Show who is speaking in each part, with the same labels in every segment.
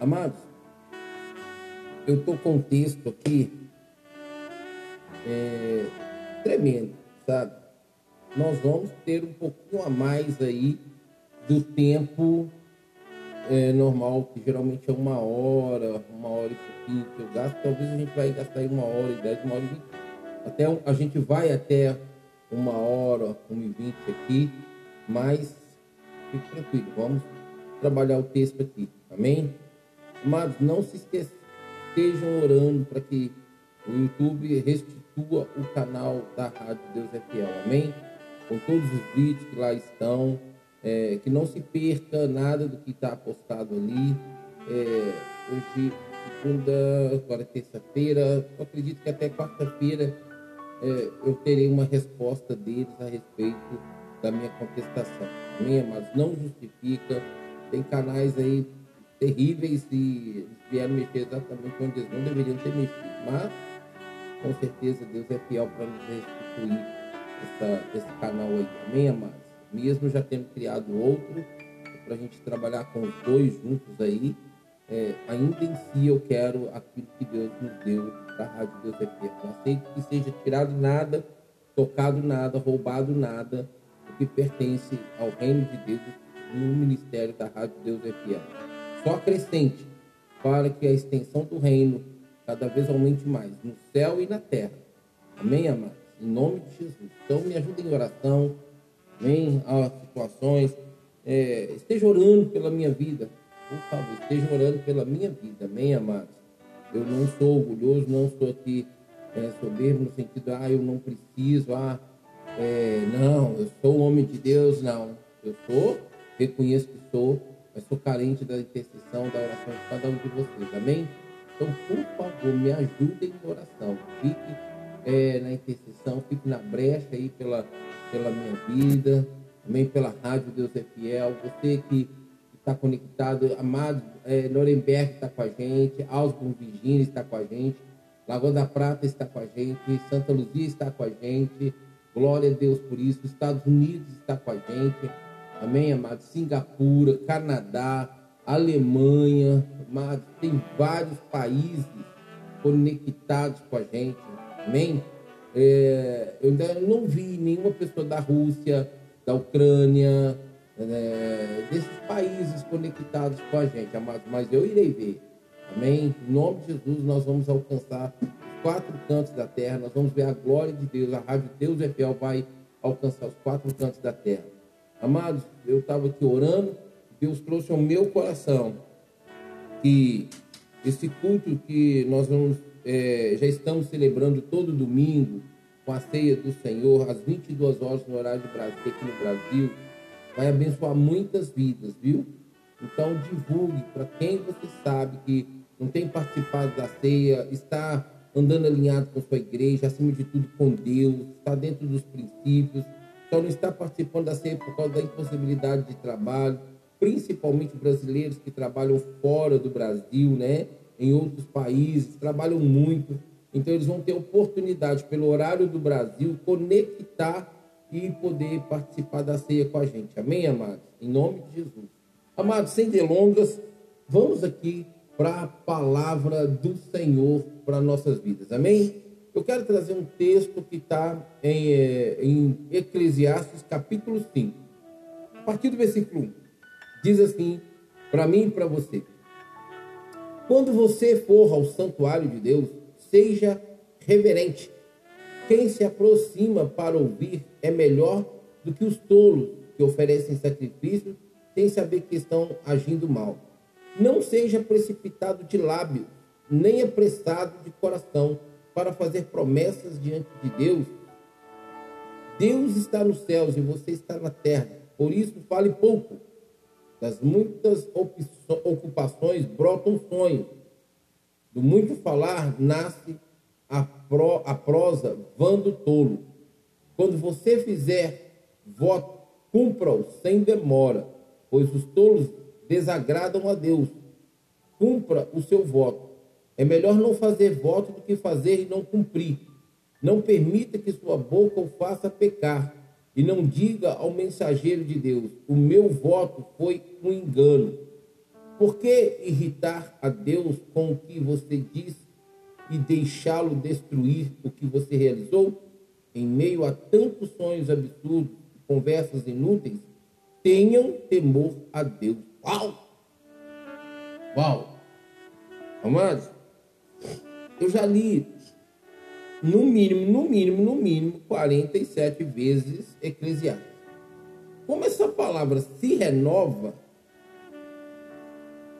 Speaker 1: Amados, eu estou com um texto aqui é, tremendo, sabe? Nós vamos ter um pouquinho a mais aí do tempo é, normal, que geralmente é uma hora, uma hora e pouquinho que eu gasto. Talvez a gente vai gastar aí uma hora e dez, uma hora e vinte. Até a gente vai até uma hora, uma e vinte aqui, mas fique tranquilo, vamos trabalhar o texto aqui, amém? Mas não se esqueçam, estejam orando para que o YouTube restitua o canal da Rádio Deus é Fiel, amém? Com todos os vídeos que lá estão, é, que não se perca nada do que está postado ali. É, hoje, segunda, agora é terça-feira, acredito que até quarta-feira é, eu terei uma resposta deles a respeito da minha contestação. Amém, amados? Não justifica. Tem canais aí terríveis e vieram mexer exatamente onde eles não deveriam ter mexido. Mas, com certeza, Deus é fiel para nos restituir essa, esse canal aí. Amém, amados? Mesmo já tendo criado outro, para a gente trabalhar com os dois juntos aí, é, ainda em si eu quero aquilo que Deus nos deu da Rádio Deus é Fiel. Não aceito que seja tirado nada, tocado nada, roubado nada, o que pertence ao reino de Deus no ministério da Rádio Deus é Fiel. Só acrescente para que a extensão do reino cada vez aumente mais, no céu e na terra. Amém, amados? Em nome de Jesus. Então, me ajudem em oração. Amém? As situações. É, esteja orando pela minha vida. Por favor, esteja orando pela minha vida. Amém, amados? Eu não sou orgulhoso, não sou aqui é, soberbo no sentido, ah, eu não preciso, ah, é, não, eu sou homem de Deus, não. Eu sou, reconheço que sou, mas sou carente da intercessão, da oração de cada um de vocês. Amém? Então, por favor, me ajudem em oração. Fique é, na intercessão, fique na brecha aí pela, pela minha vida, também pela rádio Deus é Fiel. Você que está conectado, amado é, Nuremberg está com a gente, Ausburg, Virgínia está com a gente, Lagoa da Prata está com a gente, Santa Luzia está com a gente. Glória a Deus por isso. Estados Unidos está com a gente. Amém, amado? Singapura, Canadá, Alemanha, amado? Tem vários países conectados com a gente. Amém? É, eu ainda não vi nenhuma pessoa da Rússia, da Ucrânia, é, desses países conectados com a gente, amados, mas eu irei ver. Amém? Em nome de Jesus, nós vamos alcançar os quatro cantos da terra, nós vamos ver a glória de Deus, a rádio Deus é fiel vai alcançar os quatro cantos da terra. Amados, eu estava aqui orando, Deus trouxe ao meu coração que esse culto que nós vamos, é, já estamos celebrando todo domingo, com a ceia do Senhor, às 22 horas no horário de Brasil, aqui no Brasil, vai abençoar muitas vidas, viu? Então divulgue para quem você sabe que não tem participado da ceia, está andando alinhado com sua igreja, acima de tudo com Deus, está dentro dos princípios, só não está participando da ceia por causa da impossibilidade de trabalho, principalmente brasileiros que trabalham fora do Brasil, né? Em outros países, trabalham muito. Então eles vão ter oportunidade, pelo horário do Brasil, conectar e poder participar da ceia com a gente. Amém, amados? Em nome de Jesus. Amados, sem delongas, vamos aqui para a palavra do Senhor para nossas vidas. Amém? Eu quero trazer um texto que está em, eh, em Eclesiastes, capítulo 5. A partir do versículo 1. Diz assim, para mim e para você. Quando você for ao santuário de Deus, seja reverente. Quem se aproxima para ouvir é melhor do que os tolos que oferecem sacrifício sem saber que estão agindo mal. Não seja precipitado de lábio, nem apressado de coração para fazer promessas diante de Deus. Deus está nos céus e você está na terra, por isso fale pouco. Das muitas ocupações brotam sonhos. Do muito falar nasce a, a prosa vando tolo. Quando você fizer voto, cumpra-o sem demora, pois os tolos desagradam a Deus. Cumpra o seu voto. É melhor não fazer voto do que fazer e não cumprir. Não permita que sua boca o faça pecar. E não diga ao mensageiro de Deus: O meu voto foi um engano. por que irritar a Deus com o que você diz e deixá-lo destruir o que você realizou? Em meio a tantos sonhos absurdos, conversas inúteis, tenham temor a Deus. Uau! Uau! Amados, eu já li no mínimo, no mínimo, no mínimo 47 vezes Eclesiastes. Como essa palavra se renova,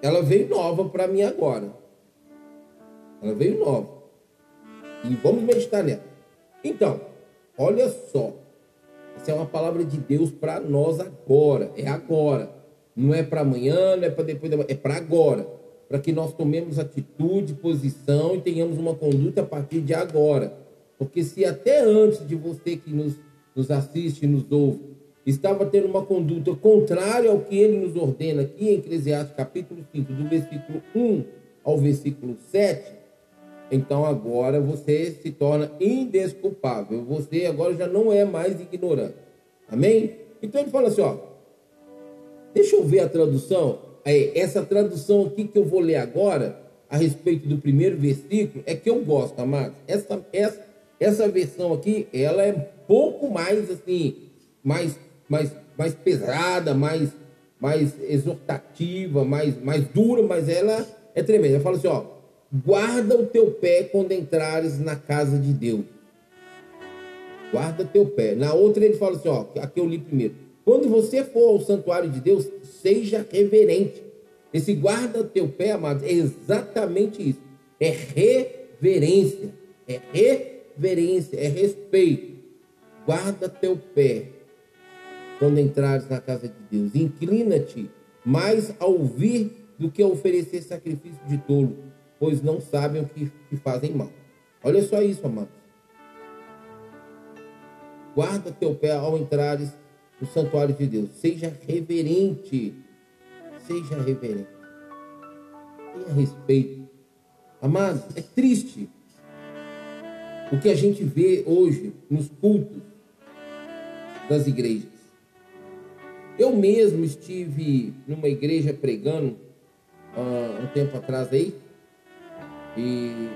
Speaker 1: ela veio nova para mim agora. Ela veio nova. E vamos meditar nela. Então, olha só. Essa é uma palavra de Deus para nós agora. É agora. Não é para amanhã, não é para depois, é para agora. Para que nós tomemos atitude, posição e tenhamos uma conduta a partir de agora. Porque se até antes de você que nos, nos assiste, nos ouve, estava tendo uma conduta contrária ao que ele nos ordena aqui em Eclesiastes capítulo 5, do versículo 1 ao versículo 7, então agora você se torna indesculpável. Você agora já não é mais ignorante. Amém? Então ele fala assim, ó. Deixa eu ver a tradução. É, essa tradução aqui que eu vou ler agora, a respeito do primeiro versículo, é que eu gosto, amados. Essa, essa, essa versão aqui, ela é pouco mais assim, mais mais, mais pesada, mais, mais exortativa, mais, mais dura, mas ela é tremenda. Ela fala assim, ó, guarda o teu pé quando entrares na casa de Deus. Guarda teu pé. Na outra ele fala assim, ó, aqui eu li primeiro. Quando você for ao santuário de Deus, seja reverente. Esse guarda teu pé, amados, é exatamente isso. É reverência. É reverência, é respeito. Guarda teu pé quando entrares na casa de Deus. Inclina-te mais a ouvir do que a oferecer sacrifício de tolo, pois não sabem o que, que fazem mal. Olha só isso, amados. Guarda teu pé ao entrares no santuário de Deus. Seja reverente. Seja reverente. Tenha respeito. Amados, é triste o que a gente vê hoje nos cultos das igrejas. Eu mesmo estive numa igreja pregando uh, um tempo atrás aí, e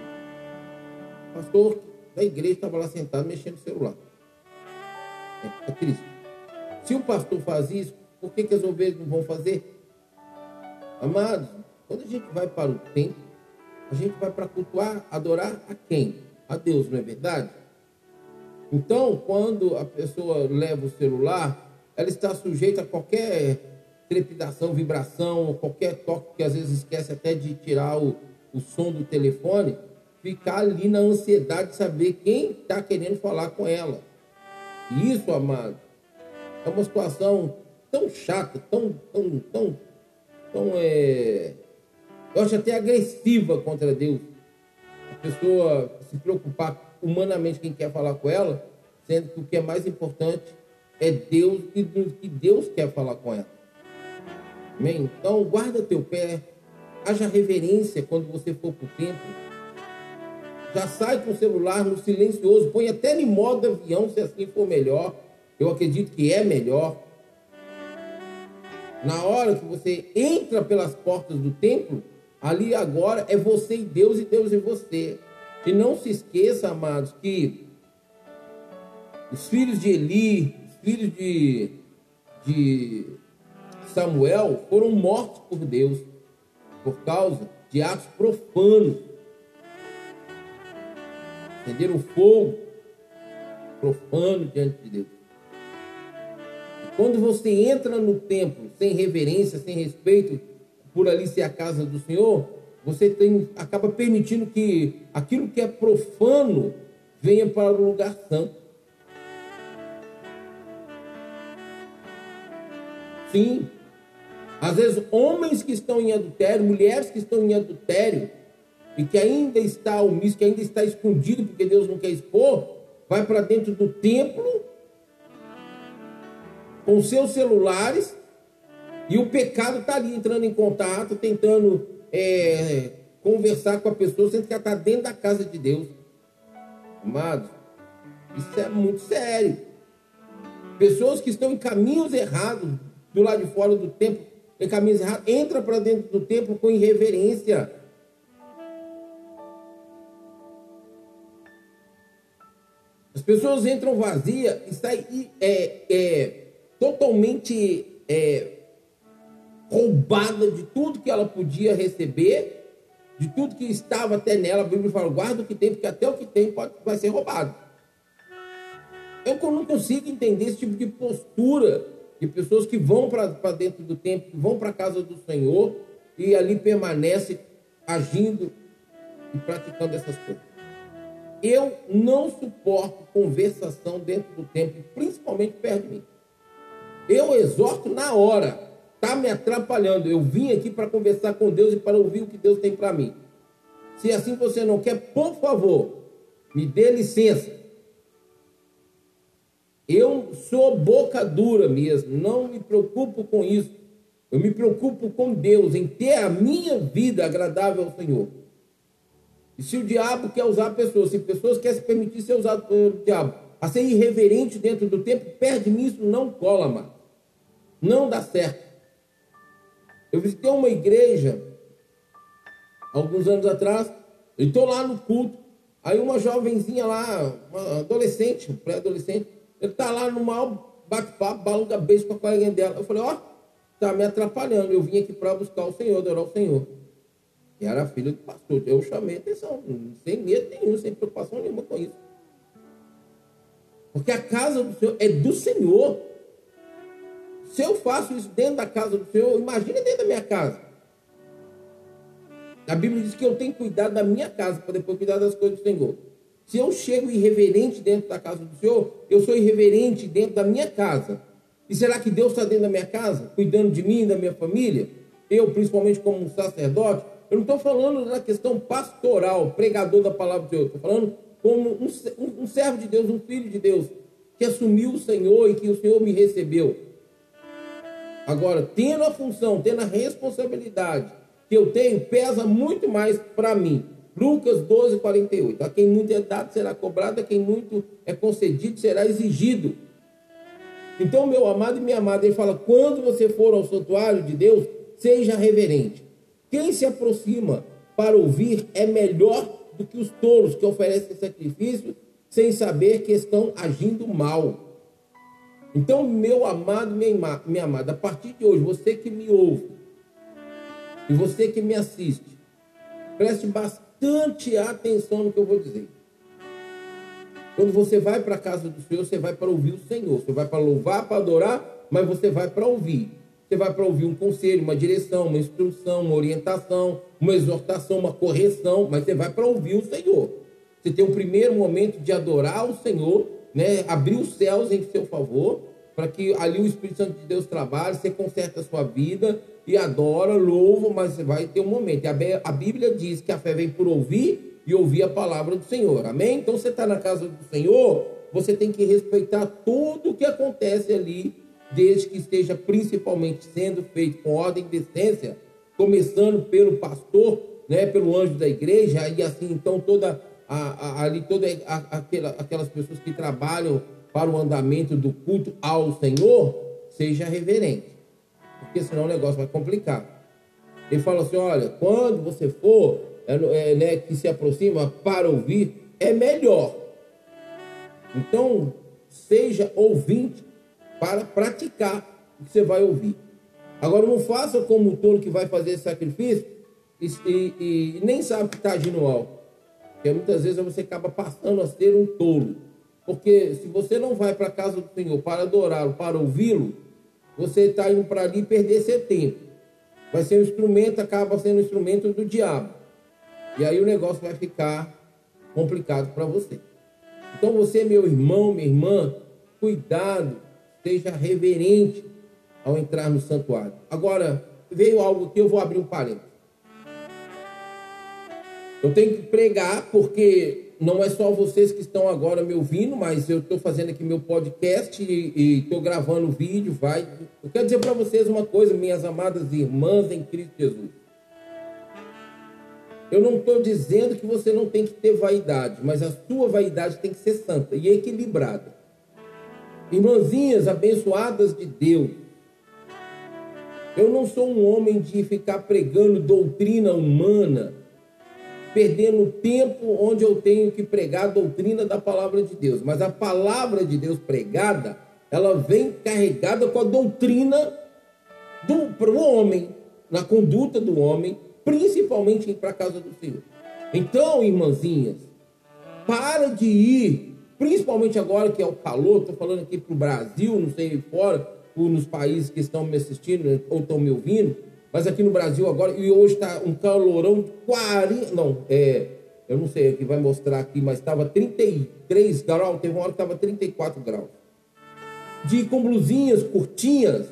Speaker 1: o pastor da igreja estava lá sentado mexendo no celular. É, é triste. Se o pastor faz isso, por que, que as ovelhas não vão fazer? Amados, quando a gente vai para o templo, a gente vai para cultuar, adorar a quem? A Deus, não é verdade? Então, quando a pessoa leva o celular, ela está sujeita a qualquer trepidação, vibração, qualquer toque que às vezes esquece até de tirar o, o som do telefone, ficar ali na ansiedade de saber quem está querendo falar com ela. Isso, amado, é uma situação tão chata, tão, tão, tão, tão, é, eu acho até agressiva contra Deus. A pessoa se preocupar humanamente quem quer falar com ela, sendo que o que é mais importante é Deus e do que Deus quer falar com ela. Amém? Então, guarda teu pé, haja reverência quando você for para o templo. Já sai com o celular no silencioso, põe até em modo avião, se assim for melhor. Eu acredito que é melhor. Na hora que você entra pelas portas do templo, ali agora é você e Deus e Deus e você. E não se esqueça, amados, que os filhos de Eli, filhos de, de Samuel foram mortos por Deus por causa de atos profanos. Entenderam? O fogo profano diante de Deus. Quando você entra no templo sem reverência, sem respeito, por ali ser a casa do Senhor, você tem, acaba permitindo que aquilo que é profano venha para o lugar santo. Sim. Às vezes, homens que estão em adultério, mulheres que estão em adultério, e que ainda está omisso, que ainda está escondido, porque Deus não quer expor, vai para dentro do templo com seus celulares e o pecado está ali entrando em contato, tentando é, conversar com a pessoa, sendo que ela está dentro da casa de Deus. Amados, isso é muito sério. Pessoas que estão em caminhos errados, do lado de fora do templo, em caminhos errados, entra para dentro do templo com irreverência. As pessoas entram vazias e saem é, é, totalmente é, roubada de tudo que ela podia receber, de tudo que estava até nela. A Bíblia fala: guarda o que tem, porque até o que tem pode, vai ser roubado. Eu não consigo entender esse tipo de postura de pessoas que vão para dentro do templo, que vão para a casa do Senhor e ali permanecem agindo e praticando essas coisas. Eu não suporto conversação dentro do templo, principalmente perto de mim. Eu exorto na hora, tá me atrapalhando. Eu vim aqui para conversar com Deus e para ouvir o que Deus tem para mim. Se assim você não quer, por favor, me dê licença. Eu sou boca dura mesmo, não me preocupo com isso. Eu me preocupo com Deus, em ter a minha vida agradável ao Senhor. E se o diabo quer usar pessoas, se pessoas querem se permitir ser usadas pelo diabo, a ser irreverente dentro do tempo, perde nisso, não cola mais. Não dá certo. Eu visitei uma igreja alguns anos atrás, e estou lá no culto. Aí uma jovenzinha lá, uma adolescente, pré-adolescente, ele tá lá no mal bate-papo, balanga beijo com a coleguinha dela. Eu falei, ó, oh, tá me atrapalhando. Eu vim aqui para buscar o Senhor, adorar o Senhor. E era filho do pastor. Eu chamei atenção, sem medo nenhum, sem preocupação nenhuma com isso. Porque a casa do Senhor é do Senhor. Se eu faço isso dentro da casa do Senhor, imagine dentro da minha casa. A Bíblia diz que eu tenho que cuidar da minha casa para depois cuidar das coisas do Senhor. Se eu chego irreverente dentro da casa do Senhor, eu sou irreverente dentro da minha casa. E será que Deus está dentro da minha casa, cuidando de mim da minha família? Eu, principalmente como um sacerdote, eu não estou falando na questão pastoral, pregador da palavra do Senhor. Estou falando como um, um, servo de Deus, um filho de Deus, que assumiu o Senhor e que o Senhor me recebeu. Agora, tendo a função, tendo a responsabilidade que eu tenho, pesa muito mais para mim Lucas 12, 48. A quem muito é dado será cobrado, a quem muito é concedido será exigido. Então, meu amado e minha amada, ele fala: quando você for ao santuário de Deus, seja reverente. Quem se aproxima para ouvir é melhor do que os touros que oferecem sacrifício sem saber que estão agindo mal. Então, meu amado, minha, minha amada, a partir de hoje, você que me ouve e você que me assiste, preste bastante atenção no que eu vou dizer. Quando você vai para a casa do Senhor, você vai para ouvir o Senhor. Você vai para louvar, para adorar, mas você vai para ouvir. Você vai para ouvir um conselho, uma direção, uma instrução, uma orientação, uma exortação, uma correção, mas você vai para ouvir o Senhor. Você tem um primeiro momento de adorar o Senhor, né? abrir os céus em seu favor, para que ali o Espírito Santo de Deus trabalhe, você conserta a sua vida, e adora, louva, mas vai ter um momento. A Bíblia diz que a fé vem por ouvir e ouvir a palavra do Senhor. Amém? Então você está na casa do Senhor, você tem que respeitar tudo o que acontece ali, desde que esteja principalmente sendo feito com ordem e decência, começando pelo pastor, né, pelo anjo da igreja, e assim então toda a, a, ali toda a, aquela, aquelas pessoas que trabalham para o andamento do culto ao Senhor, seja reverente porque senão o negócio vai complicar. Ele fala assim: olha, quando você for, é, é, né, que se aproxima para ouvir, é melhor. Então, seja ouvinte para praticar o que você vai ouvir. Agora, não faça como o tolo que vai fazer sacrifício e, e, e nem sabe que está agindo mal. Porque muitas vezes você acaba passando a ser um tolo. Porque se você não vai para a casa do Senhor para adorá-lo, para ouvi-lo, você está indo para ali perder seu tempo. Vai ser um instrumento, acaba sendo um instrumento do diabo. E aí o negócio vai ficar complicado para você. Então você, meu irmão, minha irmã, cuidado, seja reverente ao entrar no santuário. Agora, veio algo que eu vou abrir um parênteses. Eu tenho que pregar porque não é só vocês que estão agora me ouvindo, mas eu estou fazendo aqui meu podcast e estou gravando vídeo. Vai. Eu quero dizer para vocês uma coisa, minhas amadas irmãs em Cristo Jesus. Eu não estou dizendo que você não tem que ter vaidade, mas a sua vaidade tem que ser santa e equilibrada. Irmãzinhas abençoadas de Deus, Eu não sou um homem de ficar pregando doutrina humana, perdendo tempo onde eu tenho que pregar a doutrina da palavra de Deus. Mas a palavra de Deus pregada, ela vem carregada com a doutrina para o homem, na conduta do homem, principalmente para a casa do Senhor. Então, irmãzinhas, para de ir, principalmente agora que é o calor, estou falando aqui para o Brasil, não sei fora, nos países que estão me assistindo ou estão me ouvindo, mas aqui no Brasil agora, e hoje está um calorão de 40, não, é, eu não sei o que vai mostrar aqui, mas estava 33 graus, teve uma hora que estava 34 graus. De com blusinhas curtinhas,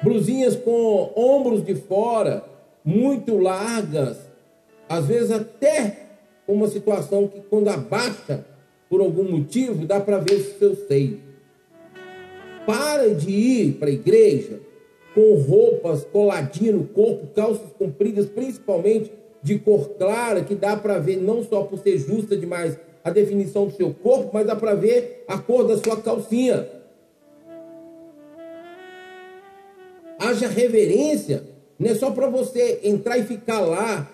Speaker 1: blusinhas com ombros de fora, muito largas, às vezes até uma situação que quando abaixa por algum motivo, dá para ver o seu seio. Para de ir para a igreja com roupas coladinhas no corpo, calças compridas, principalmente de cor clara, que dá para ver não só por ser justa demais a definição do seu corpo, mas dá para ver a cor da sua calcinha. Haja reverência, não é só para você entrar e ficar lá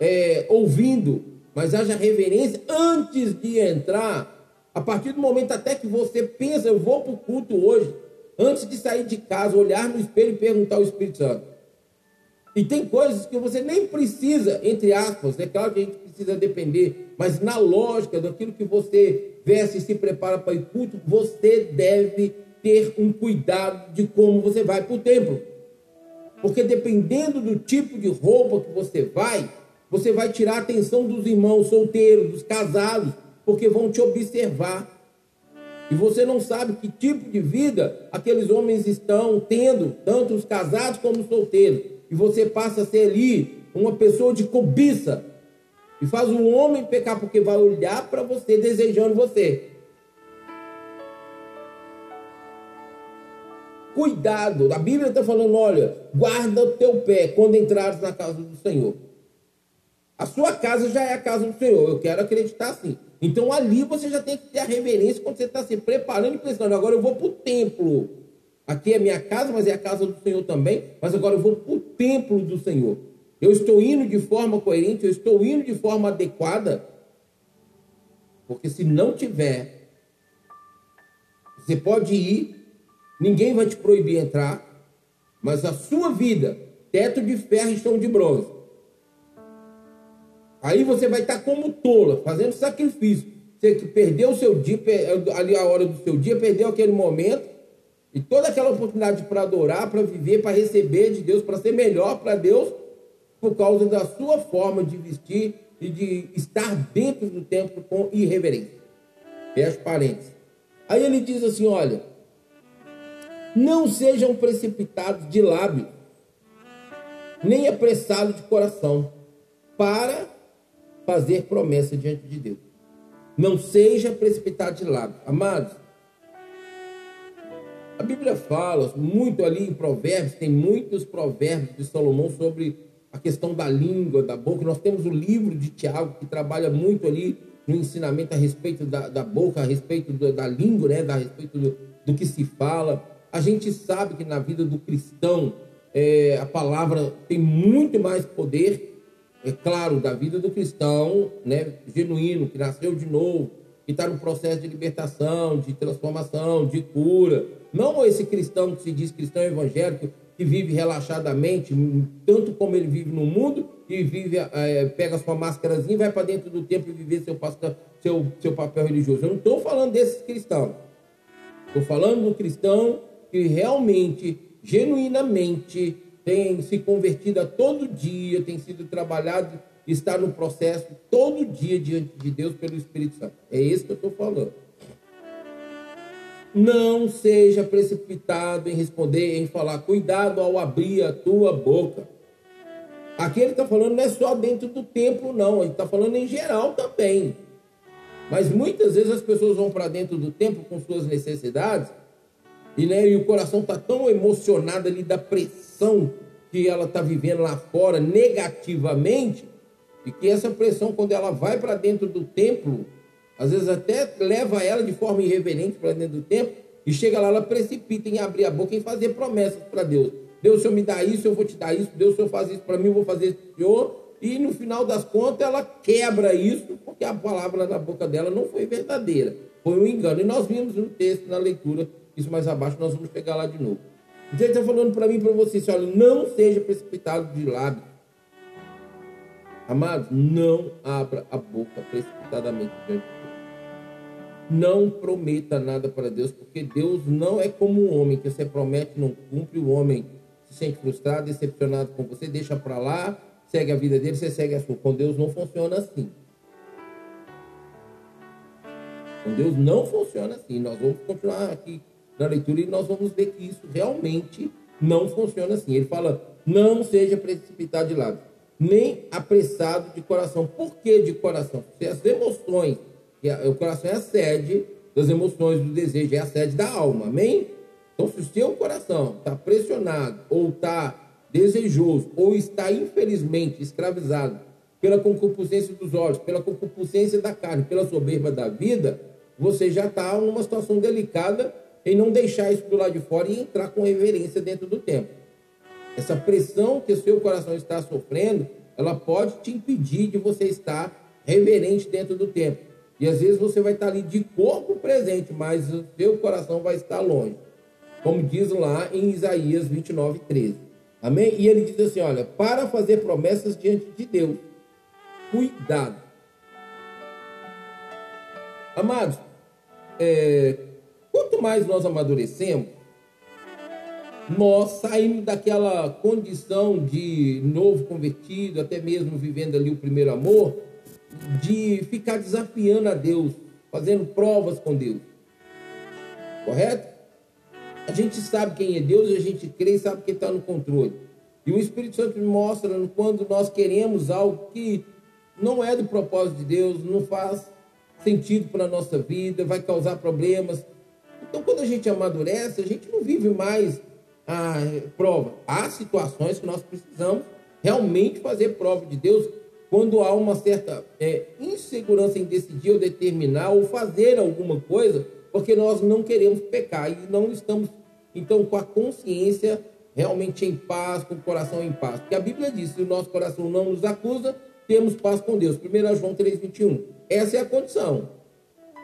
Speaker 1: é, ouvindo, mas haja reverência antes de entrar. A partir do momento até que você pensa, eu vou para o culto hoje, antes de sair de casa, olhar no espelho e perguntar ao Espírito Santo. E tem coisas que você nem precisa, entre aspas, é claro que a gente precisa depender, mas na lógica daquilo que você veste e se prepara para o culto, você deve ter um cuidado de como você vai para o templo. Porque dependendo do tipo de roupa que você vai, você vai tirar a atenção dos irmãos solteiros, dos casados, porque vão te observar. E você não sabe que tipo de vida aqueles homens estão tendo, tanto os casados como os solteiros. E você passa a ser ali uma pessoa de cobiça. E faz o homem pecar porque vai olhar para você desejando você. Cuidado, a Bíblia está falando: olha, guarda o teu pé quando entrares na casa do Senhor. A sua casa já é a casa do Senhor. Eu quero acreditar assim. Então ali você já tem que ter a reverência quando você está se preparando e pensando, agora eu vou para o templo. Aqui é minha casa, mas é a casa do Senhor também. Mas agora eu vou para o templo do Senhor. Eu estou indo de forma coerente, eu estou indo de forma adequada. Porque se não tiver, você pode ir, ninguém vai te proibir entrar, mas a sua vida, teto de ferro e chão de bronze, Aí você vai estar como tola, fazendo sacrifício. Você que perdeu o seu dia, ali a hora do seu dia, perdeu aquele momento, e toda aquela oportunidade para adorar, para viver, para receber de Deus, para ser melhor para Deus, por causa da sua forma de vestir e de estar dentro do templo com irreverência. Fecha parênteses. Aí ele diz assim: olha, não sejam precipitados de lábios, nem apressados de coração, para fazer promessa diante de Deus. Não seja precipitado de lado. Amados, a Bíblia fala muito ali em Provérbios, tem muitos provérbios de Salomão sobre a questão da língua, da boca. Nós temos o livro de Tiago que trabalha muito ali no ensinamento a respeito da, da boca, a respeito da, da língua, né? a respeito do, do, que se fala. A gente sabe que na vida do cristão é, a palavra tem muito mais poder é claro, da vida do cristão né, genuíno, que nasceu de novo, que está no processo de libertação, de transformação, de cura. Não esse cristão que se diz cristão evangélico, que vive relaxadamente, tanto como ele vive no mundo, e vive, é, pega sua máscarazinha e vai para dentro do templo e viver seu, seu, seu papel religioso. Eu não estou falando desses cristãos. Estou falando do cristão que realmente, genuinamente, tem se convertido a todo dia, tem sido trabalhado, está no processo todo dia diante de Deus pelo Espírito Santo. É isso que eu estou falando. Não seja precipitado em responder, em falar, cuidado ao abrir a tua boca. Aqui ele está falando não é só dentro do templo, não, ele está falando em geral também. Mas muitas vezes as pessoas vão para dentro do templo com suas necessidades e, né, e o coração está tão emocionado ali da pressão que ela está vivendo lá fora negativamente, e que essa pressão, quando ela vai para dentro do templo, às vezes até leva ela de forma irreverente para dentro do templo, e chega lá, ela precipita em abrir a boca e fazer promessas para Deus. Deus, o Senhor me dá isso, eu vou te dar isso. Deus, o Senhor faz isso para mim, eu vou fazer isso para o Senhor. E no final das contas, ela quebra isso, porque a palavra da boca dela não foi verdadeira. Foi um engano. E nós vimos no texto, na leitura, isso mais abaixo, nós vamos pegar lá de novo. Então ele está falando para mim e para você, olha, não seja precipitado de lábio. Amados, não abra a boca precipitadamente diante de Deus. Não prometa nada para Deus, porque Deus não é como um homem que você promete e não cumpre. O homem se sente frustrado, decepcionado com você, deixa para lá, segue a vida dele, você segue a sua. Com Deus não funciona assim. Com Deus não funciona assim. Nós vamos continuar aqui na leitura e nós vamos ver que isso realmente não funciona assim. Ele fala: não seja precipitado de lado, nem apressado de coração. Por que de coração? Porque as emoções, o coração é a sede das emoções, do desejo, é a sede da alma, amém? Então, se o seu coração está pressionado, ou está desejoso, ou está infelizmente escravizado pela concupiscência dos olhos, pela concupiscência da carne, pela soberba da vida, você já está numa situação delicada em não deixar isso do lado de fora e entrar com reverência dentro do templo. Essa pressão que o seu coração está sofrendo, ela pode te impedir de você estar reverente dentro do templo. E às vezes você vai estar ali de corpo presente, mas o seu coração vai estar longe. Como diz lá em Isaías 29, 13. Amém? E ele diz assim: olha, para fazer promessas diante de Deus, cuidado. Amados, é, Quanto mais nós amadurecemos, nós saímos daquela condição de novo convertido, até mesmo vivendo ali o primeiro amor, de ficar desafiando a Deus, fazendo provas com Deus. Correto? A gente sabe quem é Deus, a gente crê e sabe que está no controle. E o Espírito Santo mostra quando nós queremos algo que não é do propósito de Deus, não faz sentido para a nossa vida, vai causar problemas. Então, quando a gente amadurece, a gente não vive mais a prova. Há situações que nós precisamos realmente fazer prova de Deus quando há uma certa é, insegurança em decidir ou determinar ou fazer alguma coisa, porque nós não queremos pecar e não estamos, então, com a consciência realmente em paz, com o coração em paz. Porque a Bíblia diz: se o nosso coração não nos acusa, temos paz com Deus. 1 João 3,21. Essa é a condição.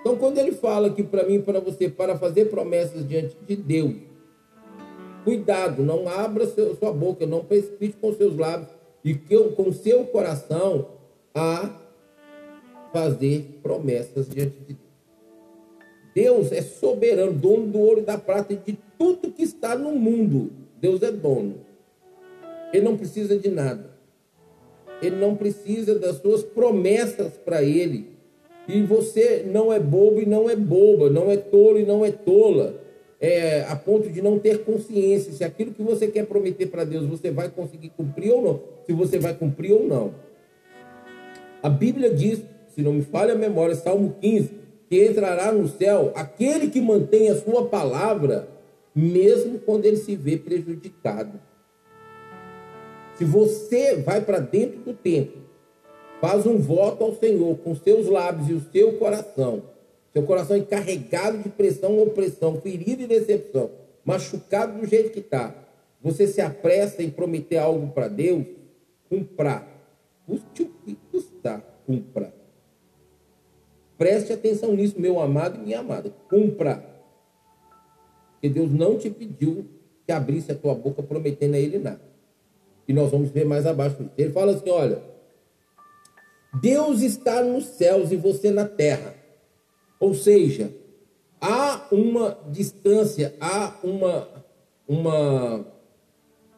Speaker 1: Então, quando ele fala aqui para mim para você, para fazer promessas diante de Deus, cuidado, não abra seu, sua boca, não precipite com seus lábios e com seu coração a fazer promessas diante de Deus. Deus é soberano, dono do ouro e da prata e de tudo que está no mundo. Deus é dono. Ele não precisa de nada. Ele não precisa das suas promessas para ele. E você não é bobo e não é boba, não é tolo e não é tola, é, a ponto de não ter consciência se aquilo que você quer prometer para Deus você vai conseguir cumprir ou não, se você vai cumprir ou não. A Bíblia diz, se não me falha a memória, Salmo 15, que entrará no céu aquele que mantém a sua palavra, mesmo quando ele se vê prejudicado. Se você vai para dentro do templo Faz um voto ao Senhor com seus lábios e o seu coração. Seu coração encarregado de pressão, opressão, ferida e decepção, machucado do jeito que está. Você se apressa em prometer algo para Deus? Cumpra. Custe o que custar, cumpra. Preste atenção nisso, meu amado e minha amada. Cumpra. Porque Deus não te pediu que abrisse a tua boca prometendo a Ele nada. E nós vamos ver mais abaixo. Ele fala assim: olha. Deus está nos céus e você na terra. Ou seja, há uma distância, há uma, uma,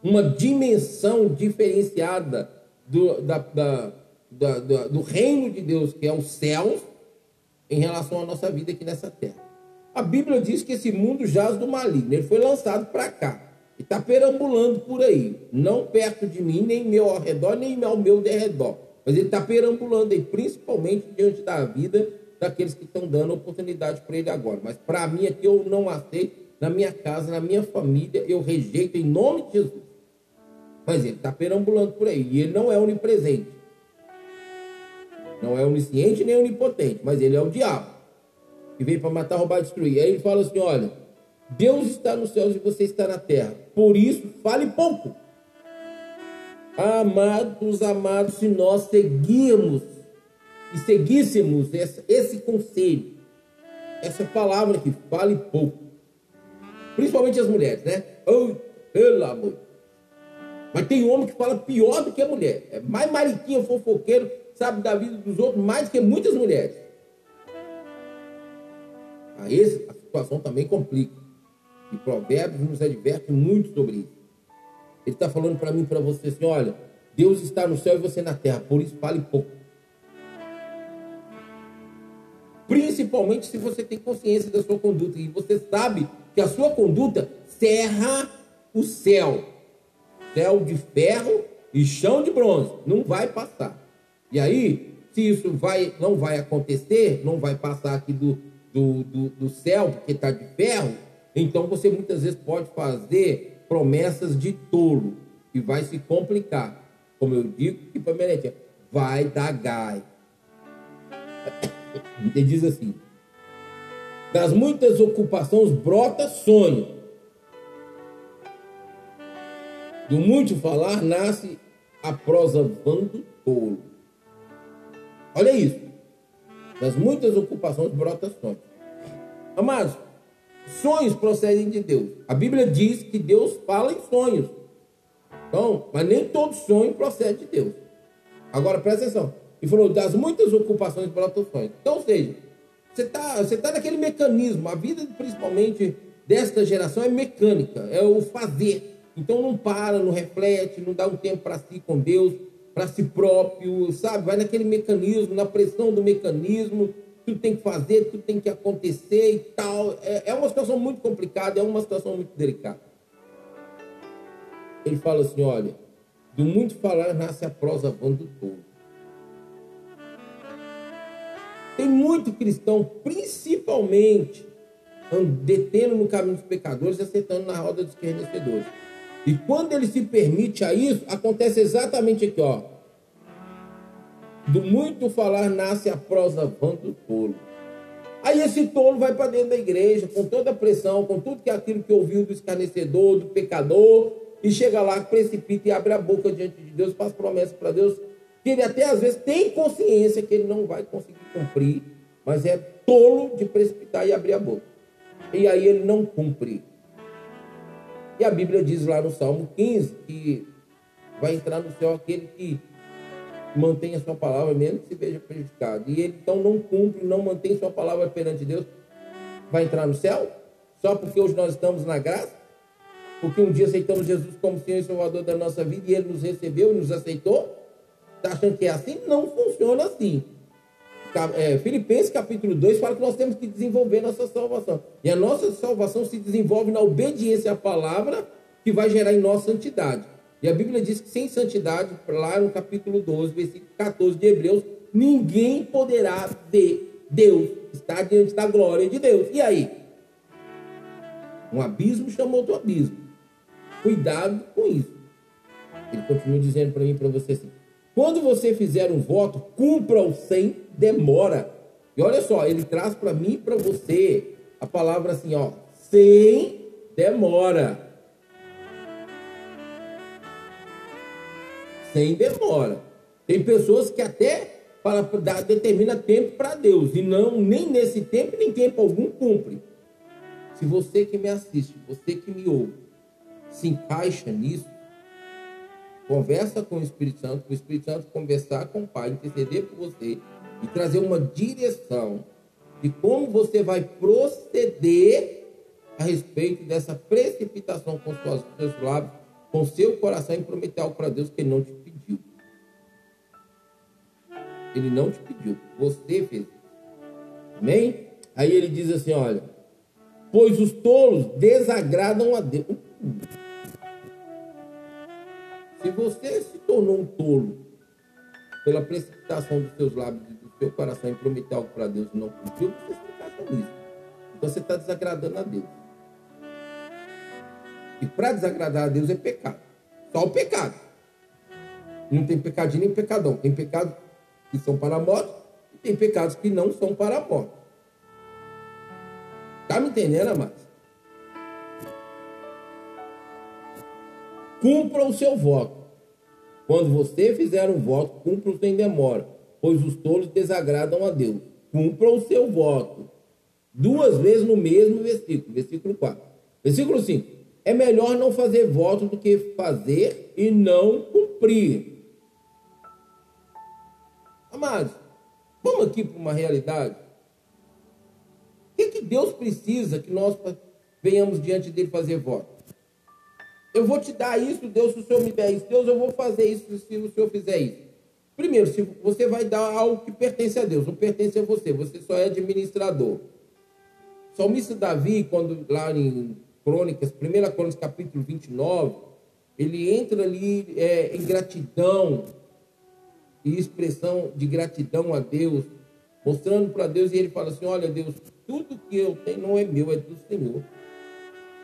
Speaker 1: uma dimensão diferenciada do, da, da, da, do reino de Deus, que é o céu, em relação à nossa vida aqui nessa terra. A Bíblia diz que esse mundo jaz do maligno, ele foi lançado para cá e está perambulando por aí, não perto de mim, nem meu ao redor, nem ao meu derredor. Mas ele está perambulando aí, principalmente diante da vida daqueles que estão dando oportunidade para ele agora. Mas para mim aqui eu não aceito, na minha casa, na minha família, eu rejeito em nome de Jesus. Mas ele está perambulando por aí. E ele não é onipresente. Não é onisciente nem onipotente, mas ele é o diabo. Que veio para matar, roubar destruir. Aí ele fala assim: olha, Deus está nos céus e você está na terra. Por isso, fale pouco. Amados, amados, se nós seguirmos e seguíssemos esse, esse conselho, essa palavra que fale pouco, principalmente as mulheres, né? Oh, pelo amor. Mas tem homem que fala pior do que a mulher. É mais mariquinha, fofoqueiro, sabe da vida dos outros mais que muitas mulheres. Aí a situação também complica. E Provérbios nos adverte muito sobre isso. Ele está falando para mim para você assim: olha, Deus está no céu e você na terra, por isso fale pouco. Principalmente se você tem consciência da sua conduta e você sabe que a sua conduta serra o céu. Céu de ferro e chão de bronze. Não vai passar. E aí, se isso vai, não vai acontecer, não vai passar aqui do, do, do, do céu, porque está de ferro, então você muitas vezes pode fazer promessas de tolo e vai se complicar. Como eu digo, que minha vai dar gai. Ele diz assim: das muitas ocupações brota sonho. Do muito falar nasce a prosa vando tolo. Olha isso. Das muitas ocupações brota sonho. Amados, sonhos procedem de Deus. A Bíblia diz que Deus fala em sonhos. Então, mas nem todo sonho procede de Deus. Agora presta atenção. E falou das muitas ocupações brotam sonhos. Então, ou seja, você está você tá naquele mecanismo. A vida, principalmente desta geração, é mecânica, é o fazer. Então não para, não reflete, não dá um tempo para si com Deus, para si próprio, sabe? Vai naquele mecanismo, na pressão do mecanismo, tudo tem que fazer, tudo tem que acontecer e tal. É, é uma situação muito complicada, é uma situação muito delicada. Ele fala assim: olha, do muito falar nasce a prosa vã do tolo. Tem muito cristão, principalmente, detendo no caminho dos pecadores e acertando na roda dos escarnecedores. E quando ele se permite a isso, acontece exatamente aqui, ó. Do muito falar nasce a prosa do tolo. Aí esse tolo vai para dentro da igreja, com toda a pressão, com tudo que é aquilo que ouviu do escarnecedor, do pecador, e chega lá, precipita e abre a boca diante de Deus, faz promessas para Deus, que ele até às vezes tem consciência que ele não vai conseguir cumprir, mas é tolo de precipitar e abrir a boca. E aí ele não cumpre. E a Bíblia diz lá no Salmo 15 que vai entrar no céu aquele que mantém a sua palavra, mesmo que se veja prejudicado. E ele então não cumpre, não mantém sua palavra perante Deus, vai entrar no céu? Só porque hoje nós estamos na graça? Porque um dia aceitamos Jesus como Senhor e Salvador da nossa vida e Ele nos recebeu e nos aceitou? Está achando que é assim? Não funciona assim. É, Filipenses capítulo 2 fala que nós temos que desenvolver nossa salvação. E a nossa salvação se desenvolve na obediência à palavra que vai gerar em nós santidade. E a Bíblia diz que sem santidade, lá no capítulo 12, versículo 14 de Hebreus, ninguém poderá ver Deus, estar diante da glória de Deus. E aí? Um abismo chamou outro abismo. Cuidado com isso. Ele continua dizendo para mim e para você assim: quando você fizer um voto, cumpra-o sem demora. E olha só, ele traz para mim e para você a palavra assim, ó, sem demora. Sem demora. Tem pessoas que até para dar, determina tempo para Deus e não nem nesse tempo nem tempo algum cumpre. Se você que me assiste, você que me ouve, se encaixa nisso, conversa com o Espírito Santo, o Espírito Santo conversar com o Pai, interceder por você e trazer uma direção de como você vai proceder a respeito dessa precipitação com seus lábios, com seu coração e prometer algo para Deus que ele não te ele não te pediu. Você fez. Amém? Aí ele diz assim: olha, pois os tolos desagradam a Deus. Se você se tornou um tolo pela precipitação dos seus lábios e do seu coração em prometer algo para Deus e não cumpriu, você se encaixa nisso. Então você está desagradando a Deus. E para desagradar a Deus é pecado. Só o pecado. Não tem pecadinho nem pecadão. Tem pecado que são para a morte e tem pecados que não são para a morte. Tá me entendendo, amados? Cumpra o seu voto. Quando você fizer um voto, cumpra sem demora, pois os tolos desagradam a Deus. Cumpra o seu voto. Duas vezes no mesmo versículo, versículo 4. Versículo 5. É melhor não fazer voto do que fazer e não cumprir. Amados, vamos aqui para uma realidade. O que, Deus precisa que nós venhamos diante dele fazer voto? Eu vou te dar isso, Deus, se o Senhor me der isso. Deus, eu vou fazer isso se o Senhor fizer isso. Primeiro, se você vai dar algo que pertence a Deus, não pertence a você, você só é administrador. O salmista Davi, quando lá em Crônicas, 1 Crônicas capítulo 29, ele entra ali é, em gratidão e expressão de gratidão a Deus, mostrando para Deus, e ele fala assim: Olha, Deus, tudo que eu tenho não é meu, é do Senhor.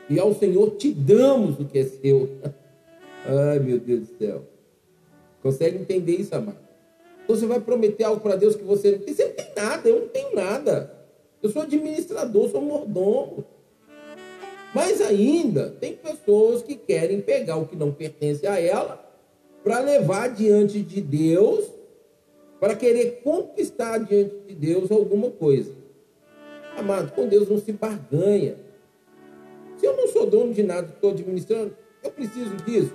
Speaker 1: E ao Senhor te damos o que é seu. Ai, meu Deus do céu. Consegue entender isso, amado? Então você vai prometer algo para Deus que você não tem. Você não tem nada, eu não tenho nada. Eu sou administrador, sou mordomo. Mas ainda tem pessoas que querem pegar o que não pertence a ela para levar diante de Deus, para querer conquistar diante de Deus alguma coisa. Amado, com Deus não se barganha. Se eu não sou dono de nada, estou administrando, eu preciso disso.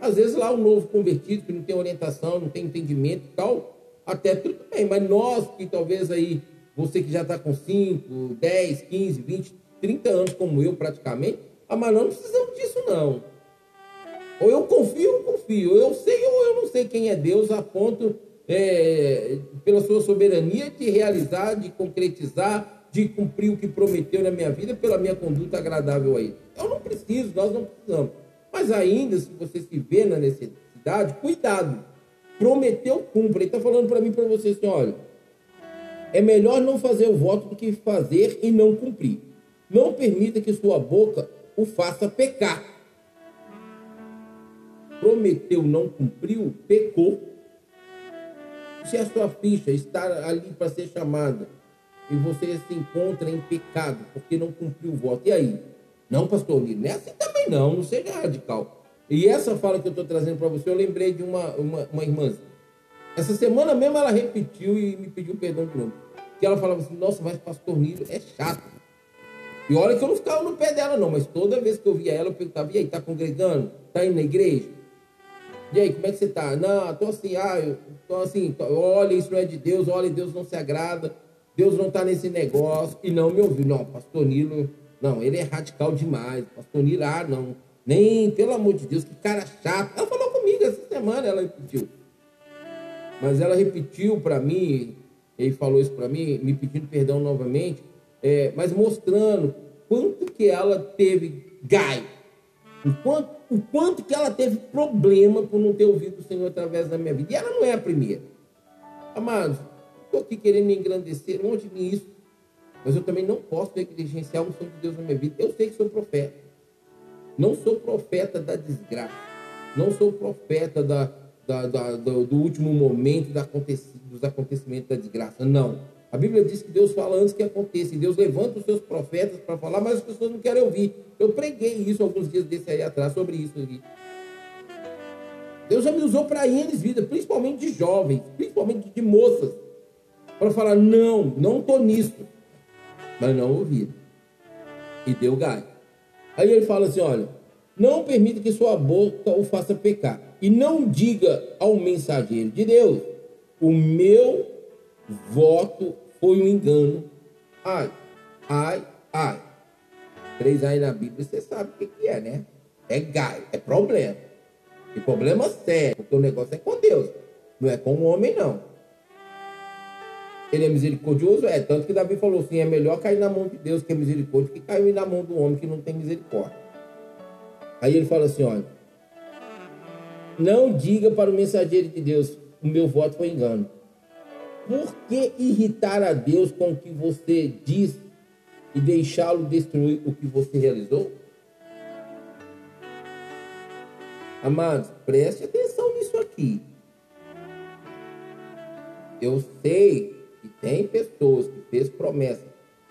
Speaker 1: Às vezes lá o um novo convertido que não tem orientação, não tem entendimento e tal, até tudo bem, mas nós que talvez aí, você que já está com 5, 10, 15, 20, 30 anos como eu praticamente, ah, mas não precisamos disso não. Ou eu confio ou não confio. Eu sei ou eu não sei quem é Deus a ponto, é, pela sua soberania, de realizar, de concretizar, de cumprir o que prometeu na minha vida pela minha conduta agradável a Ele. Eu não preciso, nós não precisamos. Mas ainda, se você se vê na necessidade, cuidado. Prometeu, cumpra. Ele está falando para mim, para você assim, olha, é melhor não fazer o voto do que fazer e não cumprir. Não permita que sua boca o faça pecar. Prometeu, não cumpriu, pecou. Se a sua ficha está ali para ser chamada e você se encontra em pecado porque não cumpriu o voto, e aí? Não, pastor Lino, assim também não, não seja radical. E essa fala que eu estou trazendo para você, eu lembrei de uma, uma, uma irmã. Essa semana mesmo ela repetiu e me pediu perdão de novo. Que ela falava assim, nossa, mas pastor Nilo é chato. E olha que eu não ficava no pé dela, não, mas toda vez que eu via ela, eu perguntava: e aí, tá congregando? Tá indo na igreja? E aí, como é que você tá? Não, tô assim, ah, eu tô assim, tô, olha, isso não é de Deus, olha, Deus não se agrada, Deus não tá nesse negócio, e não me ouviu. Não, pastor Nilo, não, ele é radical demais. Pastor Nilo, ah, não, nem, pelo amor de Deus, que cara chato. Ela falou comigo essa semana, ela repetiu. Mas ela repetiu para mim, ele falou isso para mim, me pedindo perdão novamente, é, mas mostrando quanto que ela teve gai, o quanto, o quanto que ela teve problema por não ter ouvido o Senhor através da minha vida. E ela não é a primeira. Amados, estou aqui querendo me engrandecer, longe disso, mas eu também não posso negligenciar o Santo de Deus na minha vida. Eu sei que sou profeta. Não sou profeta da desgraça. Não sou profeta da, da, da do, do, último momento da, dos acontecimentos da desgraça. Não. A Bíblia diz que Deus fala antes que aconteça, e Deus levanta os seus profetas para falar, mas as pessoas não querem ouvir. Eu preguei isso alguns dias desse aí atrás, sobre isso aqui. Deus já me usou para eles vida, principalmente de jovens, principalmente de moças, para falar: não, não estou nisso. Mas não ouviram. E deu gás. Aí ele fala assim: olha, não permita que sua boca o faça pecar. E não diga ao mensageiro de Deus: o meu voto foi um engano. Ai, ai, ai. Três ai na Bíblia, você sabe o que, é, né? É gai, é problema. E problema sério, porque o negócio é com Deus, não é com o homem, não. Ele é misericordioso? É, tanto que Davi falou assim: é melhor cair na mão de Deus que é misericórdia que cair na mão do homem que não tem misericórdia. Aí ele fala assim: olha, não diga para o mensageiro de Deus: o meu voto foi engano. Por que irritar a Deus com o que você diz e deixá-lo destruir o que você realizou? Amados, preste atenção nisso aqui. Eu sei que tem pessoas que fez promessa,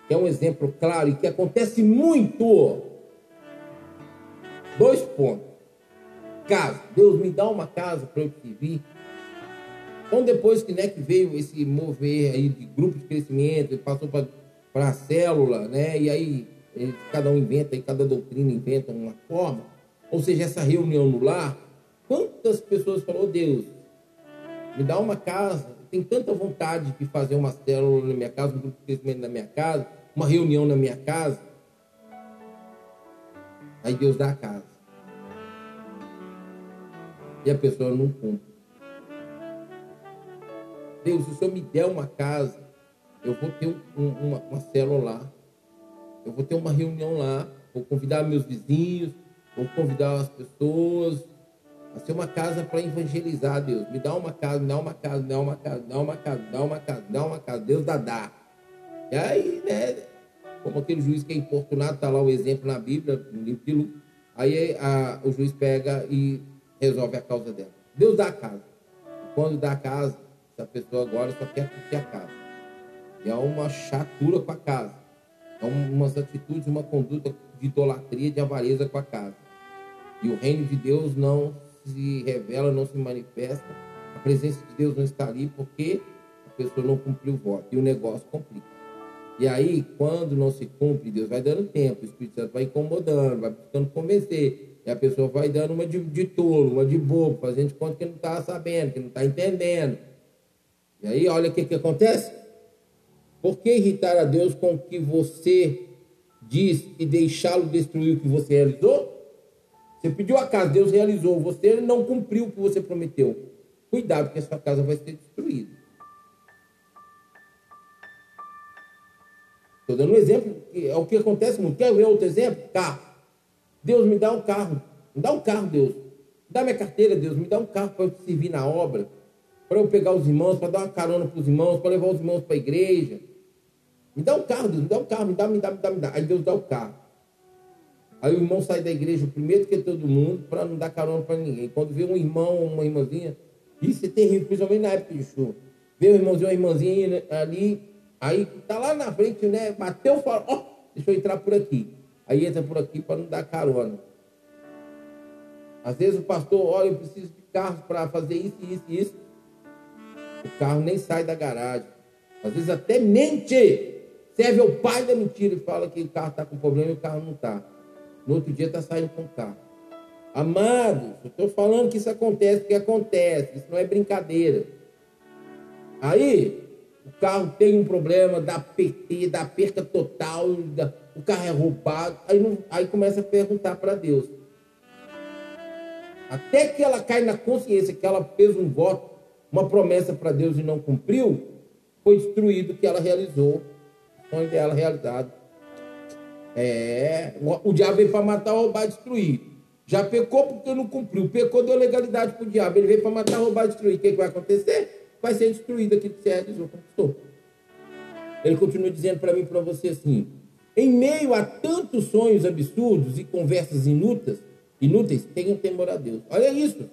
Speaker 1: que é um exemplo claro e que acontece muito. Dois pontos. casa. Deus me dá uma casa para eu servir. Então, depois que, né, que veio esse mover aí de grupo de crescimento, passou para a célula, né? E aí cada um inventa, e cada doutrina inventa uma forma. Ou seja, essa reunião no lar, quantas pessoas falou, Deus, me dá uma casa, tem tanta vontade de fazer uma célula na minha casa, um grupo de crescimento na minha casa, uma reunião na minha casa. Aí Deus dá a casa. E a pessoa não cumpre. Deus, se o Senhor me der uma casa, eu vou ter um, uma, uma célula lá. Eu vou ter uma reunião lá. Vou convidar meus vizinhos, vou convidar as pessoas. Vai ser uma casa para evangelizar, Deus. Me dá uma casa, me dá uma casa, me dá uma casa, me dá uma casa, me dá uma casa, me dá uma casa. Deus dá, dá. E aí, né? Como aquele juiz que é importunado, está lá o exemplo na Bíblia, no livro de Lucas. Aí a, o juiz pega e resolve a causa dela. Deus dá a casa. E quando dá a casa, essa pessoa agora só quer curtir a casa. E é uma chatura com a casa. É umas atitudes, uma conduta de idolatria, de avareza com a casa. E o reino de Deus não se revela, não se manifesta. A presença de Deus não está ali porque a pessoa não cumpriu o voto. E o negócio complica. E aí, quando não se cumpre, Deus vai dando tempo, o Espírito Santo vai incomodando, vai buscando convencer. E a pessoa vai dando uma de, de tolo, uma de bobo, fazendo de conta que não está sabendo, que não está entendendo. E aí, olha o que, que acontece. Por que irritar a Deus com o que você diz e deixá-lo destruir o que você realizou? Você pediu a casa, Deus realizou. Você não cumpriu o que você prometeu. Cuidado, porque a sua casa vai ser destruída. Estou dando um exemplo, é o que acontece muito. Quer ver outro exemplo? Carro. Deus me dá um carro. Me dá um carro, Deus. Me dá minha carteira, Deus. Me dá um carro para eu servir na obra para eu pegar os irmãos, para dar uma carona para os irmãos, para levar os irmãos para a igreja. Me dá um carro, Deus, me dá um carro, me dá, me dá, me dá, me dá. Aí Deus dá o carro. Aí o irmão sai da igreja primeiro que todo mundo para não dar carona para ninguém. Quando vê um irmão uma irmãzinha, isso é terrível, principalmente na época de chuva. Vê um irmãozinho, uma irmãzinha ali, aí tá lá na frente, né? Bateu, fala, ó, oh, deixa eu entrar por aqui. Aí entra por aqui para não dar carona. Às vezes o pastor, olha, eu preciso de carros para fazer isso, isso, isso. O carro nem sai da garagem. Às vezes até mente. Serve ao pai da mentira e fala que o carro está com problema e o carro não está. No outro dia está saindo com o carro. Amados, eu estou falando que isso acontece porque acontece. Isso não é brincadeira. Aí, o carro tem um problema, dá PT, dá perca total, dá, o carro é roubado. Aí, não, aí começa a perguntar para Deus. Até que ela cai na consciência que ela fez um voto uma promessa para Deus e não cumpriu, foi destruído o que ela realizou, o sonho dela realizado. É, o, o diabo veio para matar, roubar, destruir. Já pecou porque não cumpriu. Pecou, deu legalidade para o diabo. Ele veio para matar, roubar, destruir. O que, que vai acontecer? Vai ser destruído aquilo que você realizou, conquistou. Ele continua dizendo para mim e para você assim: em meio a tantos sonhos absurdos e conversas inúteis, inúteis, tenham temor a Deus. Olha isso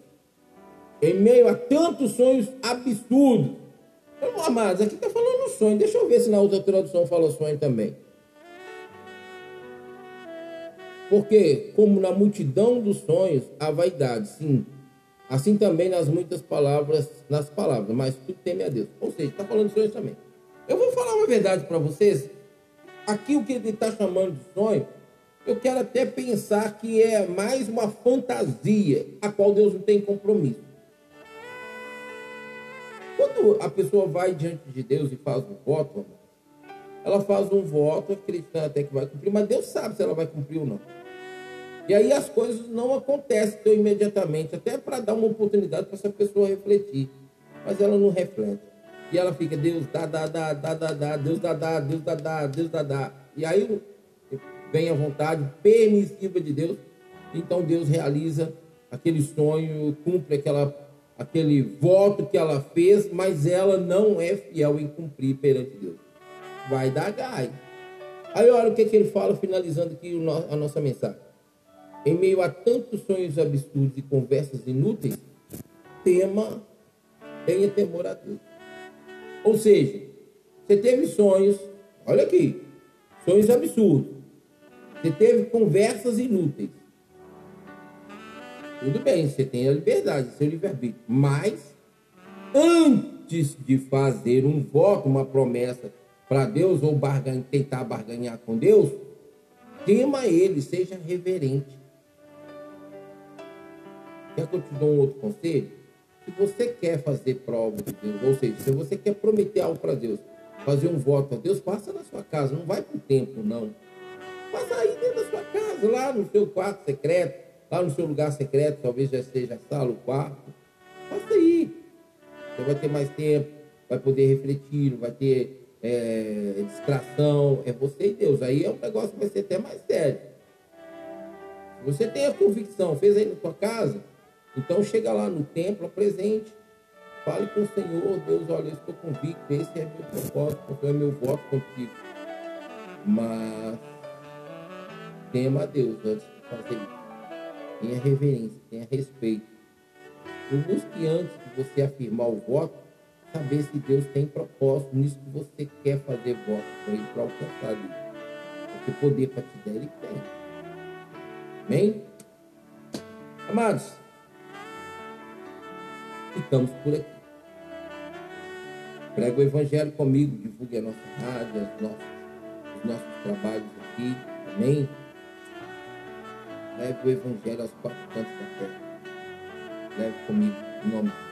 Speaker 1: em meio a tantos sonhos absurdos. Então, amados, aqui está falando sonho. Deixa eu ver se na outra tradução fala sonho também. Porque, como na multidão dos sonhos, há vaidade, sim. Assim também nas muitas palavras, nas palavras, mas tu teme a Deus. Ou seja, está falando de sonhos também. Eu vou falar uma verdade para vocês. Aqui o que ele está chamando de sonho, eu quero até pensar que é mais uma fantasia, a qual Deus não tem compromisso. Quando a pessoa vai diante de Deus e faz um voto, ela faz um voto acreditando até que vai cumprir, mas Deus sabe se ela vai cumprir ou não. E aí as coisas não acontecem tão imediatamente, até para dar uma oportunidade para essa pessoa refletir. Mas ela não reflete. E ela fica, Deus dá, dá, dá, dá, dá, dá, Deus dá, dá, Deus dá, dá, Deus dá, dá. E aí vem a vontade permissiva de Deus. Então Deus realiza aquele sonho, cumpre aquela aquele voto que ela fez, mas ela não é fiel em cumprir perante Deus. Vai dar gai. Aí olha o que, que ele fala, finalizando aqui a nossa mensagem. Em meio a tantos sonhos absurdos e conversas inúteis, tema, tenha temor a Deus. Ou seja, você teve sonhos, olha aqui, sonhos absurdos. Você teve conversas inúteis. Tudo bem, você tem a liberdade, seu livre-arbítrio. Mas, antes de fazer um voto, uma promessa para Deus, ou barganha, tentar barganhar com Deus, tema ele, seja reverente. Quer que eu te dou um outro conselho? Se você quer fazer prova de Deus, ou seja, se você quer prometer algo para Deus, fazer um voto a Deus, passa na sua casa, não vai para o templo, não. Passa aí dentro da sua casa, lá no seu quarto secreto, lá no seu lugar secreto, talvez já seja a sala, o quarto. Passa aí. Você vai ter mais tempo, vai poder refletir, vai ter é, distração. É você e Deus. Aí é um negócio que vai ser até mais sério. Você tem a convicção, fez aí na sua casa, então chega lá no templo, apresente. Fale com o Senhor, Deus, olha, eu estou convicto, esse é meu propósito, é meu voto contigo. Mas tema a Deus antes de fazer isso. Tenha reverência, tenha respeito. Não busque antes de você afirmar o voto, saber se Deus tem propósito nisso que você quer fazer voto com ele para alcançar ele. Porque poder para te dar, ele tem. Amém? Amados, ficamos por aqui. Prega o Evangelho comigo, divulgue a nossa rádio, os nossos, os nossos trabalhos aqui. Amém? Leve o Evangelho aos quatro cantos da terra. Leve comigo, em nome de